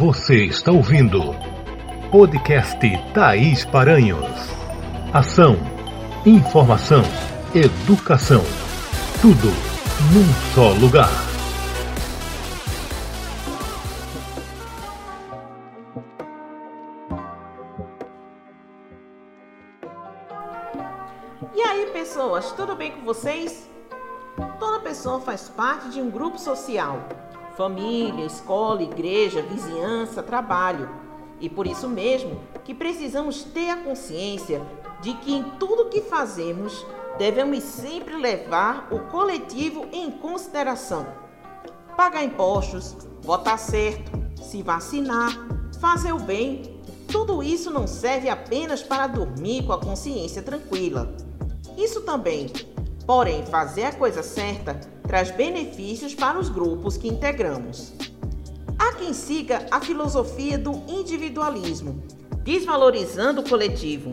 Você está ouvindo podcast Thaís Paranhos. Ação, informação, educação. Tudo num só lugar. E aí, pessoas, tudo bem com vocês? Toda pessoa faz parte de um grupo social família, escola, igreja, vizinhança, trabalho. E por isso mesmo que precisamos ter a consciência de que em tudo que fazemos devemos sempre levar o coletivo em consideração. Pagar impostos, votar certo, se vacinar, fazer o bem, tudo isso não serve apenas para dormir com a consciência tranquila. Isso também Porém, fazer a coisa certa traz benefícios para os grupos que integramos. Há quem siga a filosofia do individualismo, desvalorizando o coletivo.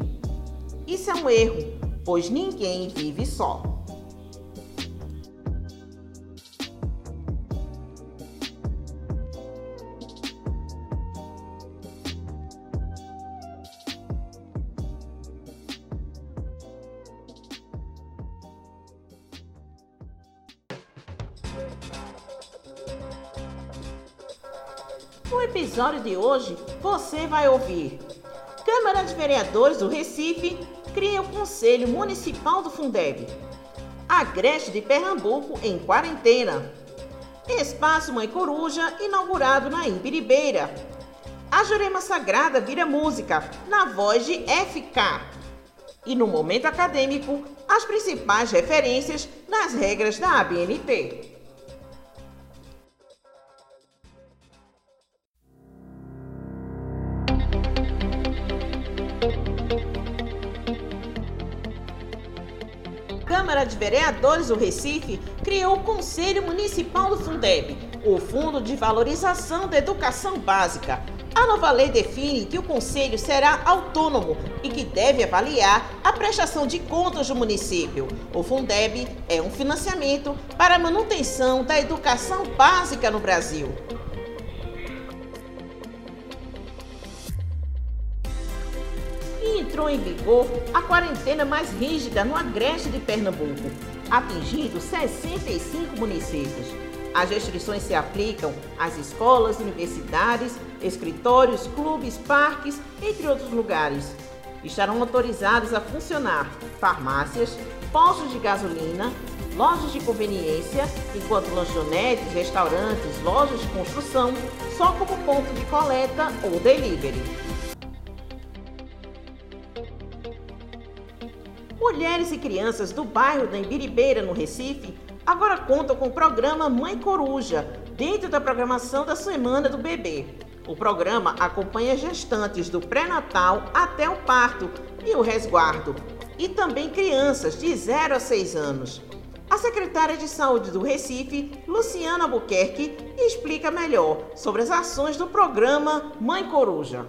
Isso é um erro, pois ninguém vive só. Episódio de hoje, você vai ouvir: Câmara de Vereadores do Recife cria o Conselho Municipal do Fundeb. Agreste de Pernambuco em quarentena. Espaço Mãe Coruja inaugurado na Imbiribeira. A Jurema Sagrada vira música na voz de FK. E no momento acadêmico, as principais referências nas regras da ABNT. Câmara de Vereadores do Recife criou o Conselho Municipal do Fundeb, o Fundo de Valorização da Educação Básica. A nova lei define que o Conselho será autônomo e que deve avaliar a prestação de contas do município. O Fundeb é um financiamento para a manutenção da educação básica no Brasil. Entrou em vigor a quarentena mais rígida no agreste de Pernambuco, atingindo 65 municípios. As restrições se aplicam às escolas, universidades, escritórios, clubes, parques, entre outros lugares. Estarão autorizados a funcionar farmácias, postos de gasolina, lojas de conveniência, enquanto lanchonetes, restaurantes, lojas de construção só como ponto de coleta ou delivery. Mulheres e crianças do bairro da Embiribeira, no Recife, agora contam com o programa Mãe Coruja, dentro da programação da Semana do Bebê. O programa acompanha gestantes do pré-natal até o parto e o resguardo, e também crianças de 0 a 6 anos. A secretária de Saúde do Recife, Luciana Albuquerque, explica melhor sobre as ações do programa Mãe Coruja.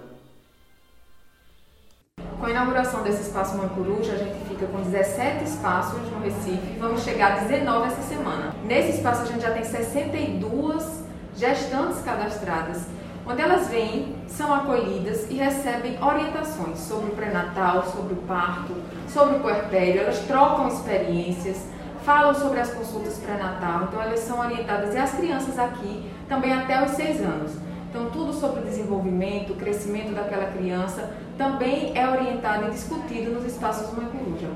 Com a inauguração desse espaço Mãe Coruja, a gente fica com 17 espaços no Recife vamos chegar a 19 essa semana. Nesse espaço a gente já tem 62 gestantes cadastradas, onde elas vêm, são acolhidas e recebem orientações sobre o pré-natal, sobre o parto, sobre o puerpério, elas trocam experiências, falam sobre as consultas pré-natal, então elas são orientadas e as crianças aqui também até os 6 anos. Então, tudo sobre o desenvolvimento, o crescimento daquela criança também é orientado e discutido nos espaços Mãe Coruja.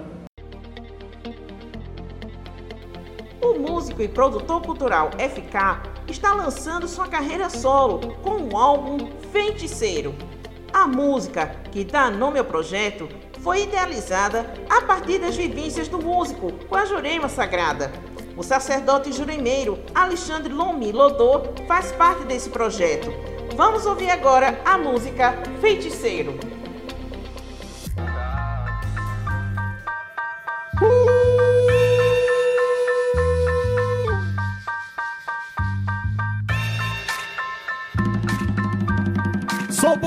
O músico e produtor cultural FK está lançando sua carreira solo com o álbum Feiticeiro. A música que dá nome ao projeto foi idealizada a partir das vivências do músico com a Jurema Sagrada. O sacerdote juremeiro Alexandre Lomi Lodô faz parte desse projeto. Vamos ouvir agora a música Feiticeiro.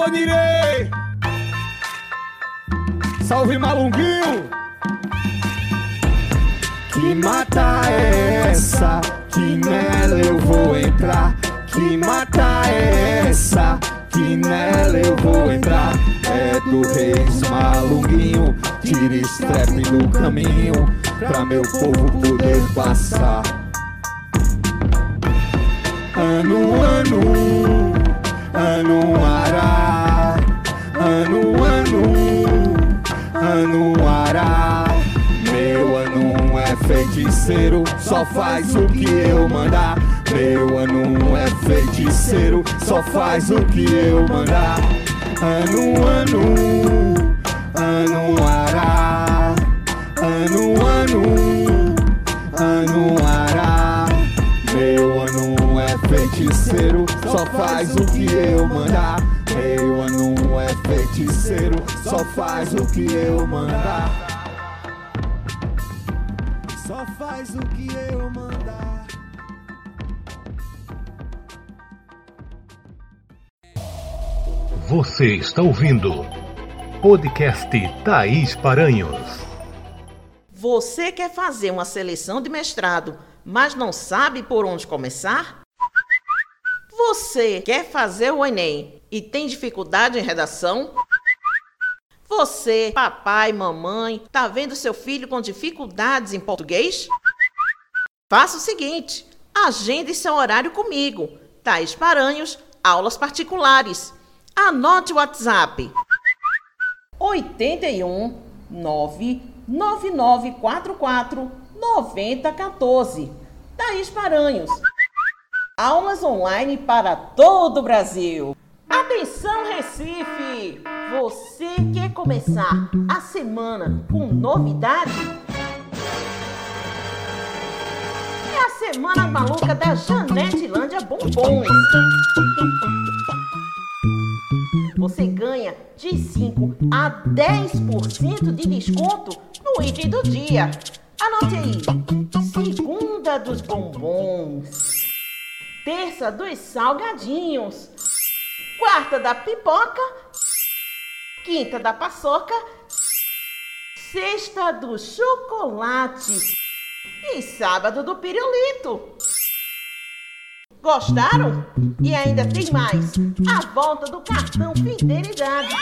Bonirei! Salve Malunguinho! Que mata é essa? Que nela eu vou entrar. Que mata é essa? que nela eu vou entrar. É do Reis Malunguinho, tire strep do caminho, pra meu povo poder passar. Ano, ano, ano ará, feiticeiro, só faz o que eu mandar. Meu ano é feiticeiro, só faz o que eu mandar. Ano, ano, ano ará, ano, ano, ano ará. Meu ano é feiticeiro, só faz o que eu mandar. Meu ano é feiticeiro, só faz o que eu mandar. Só faz o que eu mandar. Você está ouvindo podcast Thaís Paranhos. Você quer fazer uma seleção de mestrado, mas não sabe por onde começar? Você quer fazer o Enem e tem dificuldade em redação? Você, papai, mamãe, tá vendo seu filho com dificuldades em português? Faça o seguinte: agende seu horário comigo. Thaís Paranhos, aulas particulares. Anote o WhatsApp. 81 99944 9014. Thaís Paranhos. Aulas online para todo o Brasil. Atenção, Recife! Você quer começar a semana com novidade? É a Semana Maluca da Janete Lândia Bombons. Você ganha de 5 a 10% de desconto no item do dia. Anote aí: segunda dos bombons, terça dos salgadinhos, quarta da pipoca, quinta da paçoca, sexta do chocolate e sábado do pirulito. Gostaram? E ainda tem mais: a volta do cartão Fidelidade.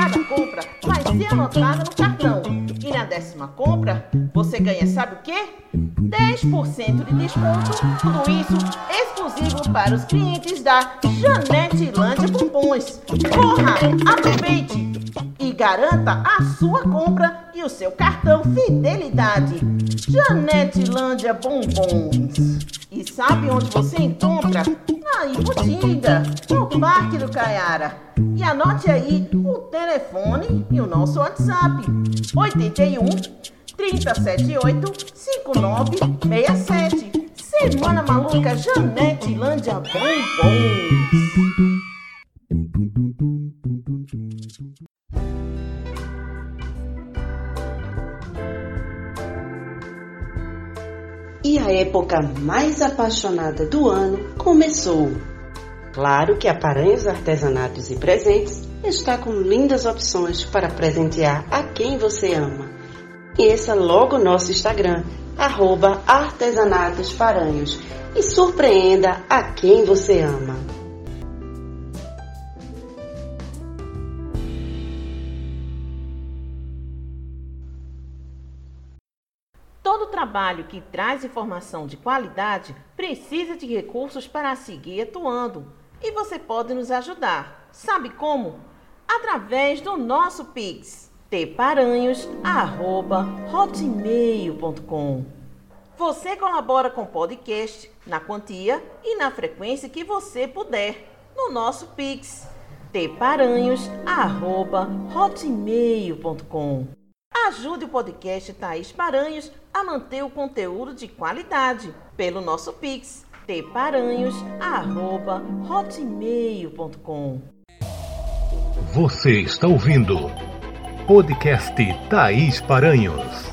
Cada compra vai ser anotada no cartão. E na décima compra, você ganha, sabe o quê? 10% de desconto. Tudo isso exclusivo para os clientes da Janete Lândia Bombons. Corra, aproveite e garanta a sua compra e o seu cartão Fidelidade. Janete Lândia Bombons. Sabe onde você encontra? Na Iputinga, no Parque do Caiara. E anote aí o telefone e o nosso WhatsApp. 81 378 5967. Semana Maluca Janete Lândia Bombons. E época mais apaixonada do ano começou. Claro que a Paranhos Artesanatos e Presentes está com lindas opções para presentear a quem você ama. Conheça logo nosso Instagram, arroba Artesanatos Paranhos, e surpreenda a quem você ama. Trabalho que traz informação de qualidade precisa de recursos para seguir atuando. E você pode nos ajudar. Sabe como? Através do nosso Pix, tparanhos@hotmail.com. Você colabora com o podcast na quantia e na frequência que você puder no nosso Pix, tparanhos@hotmail.com. Ajude o podcast Thaís Paranhos a manter o conteúdo de qualidade pelo nosso Pix, tparanhos.hotmail.com. Você está ouvindo podcast Thaís Paranhos.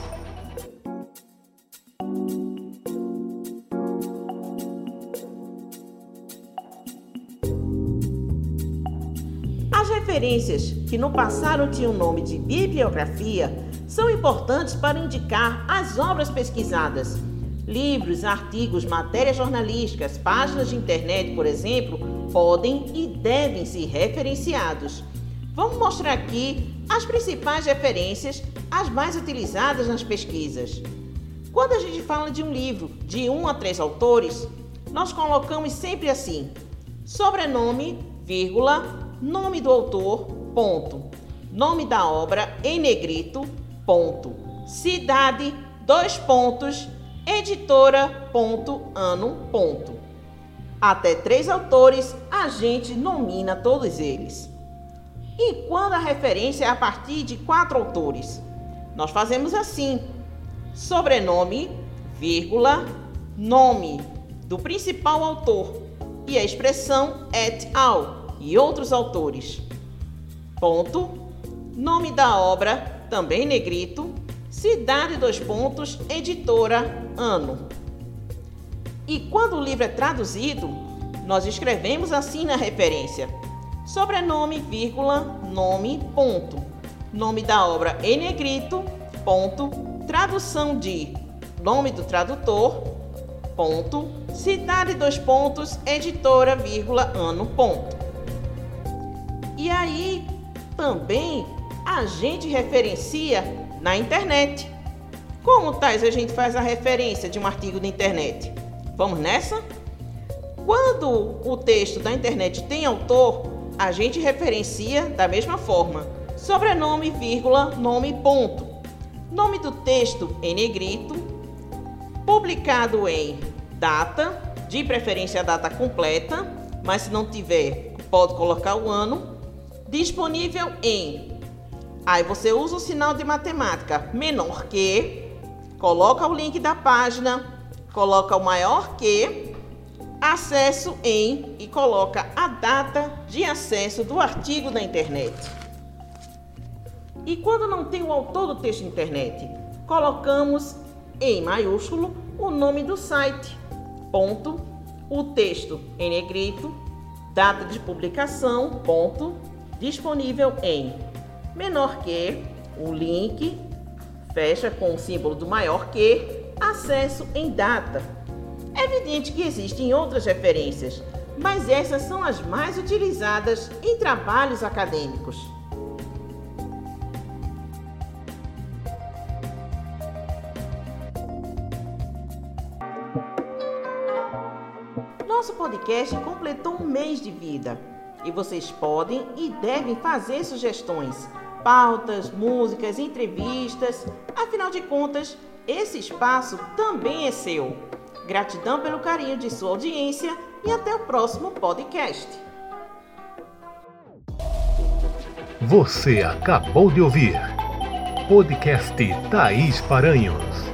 As referências, que no passado tinham o nome de bibliografia, são importantes para indicar as obras pesquisadas. Livros, artigos, matérias jornalísticas, páginas de internet, por exemplo, podem e devem ser referenciados. Vamos mostrar aqui as principais referências, as mais utilizadas nas pesquisas. Quando a gente fala de um livro de um a três autores, nós colocamos sempre assim: sobrenome, vírgula, nome do autor, ponto. Nome da obra em negrito, ponto. Cidade, dois pontos. Editora, ponto, ano, ponto. Até três autores, a gente nomina todos eles. E quando a referência é a partir de quatro autores? Nós fazemos assim: sobrenome, vírgula, nome do principal autor e a expressão et al. e outros autores. Ponto. Nome da obra, também negrito. Cidade dois pontos, editora, ano. E quando o livro é traduzido, nós escrevemos assim na referência: sobrenome, vírgula, nome, ponto. Nome da obra em negrito, ponto. Tradução de nome do tradutor, ponto. Cidade, dois pontos, editora, vírgula, ano, ponto. E aí também a gente referencia na internet. Como tais a gente faz a referência de um artigo de internet? Vamos nessa? Quando o texto da internet tem autor, a gente referencia da mesma forma: sobrenome, vírgula, nome, ponto. Nome do texto em negrito, publicado em data, de preferência a data completa, mas se não tiver, pode colocar o ano. Disponível em. Aí você usa o sinal de matemática menor que, coloca o link da página, coloca o maior que, acesso em e coloca a data de acesso do artigo na internet. E quando não tem o autor do texto na internet, colocamos em maiúsculo o nome do site, ponto, o texto em negrito, data de publicação, ponto, disponível em menor que, o link, fecha com o símbolo do maior que, acesso em data. É evidente que existem outras referências, mas essas são as mais utilizadas em trabalhos acadêmicos. Nosso podcast completou um mês de vida e vocês podem e devem fazer sugestões, pautas, músicas, entrevistas. Afinal de contas, esse espaço também é seu. Gratidão pelo carinho de sua audiência e até o próximo podcast. Você acabou de ouvir podcast Thaís Paranhos.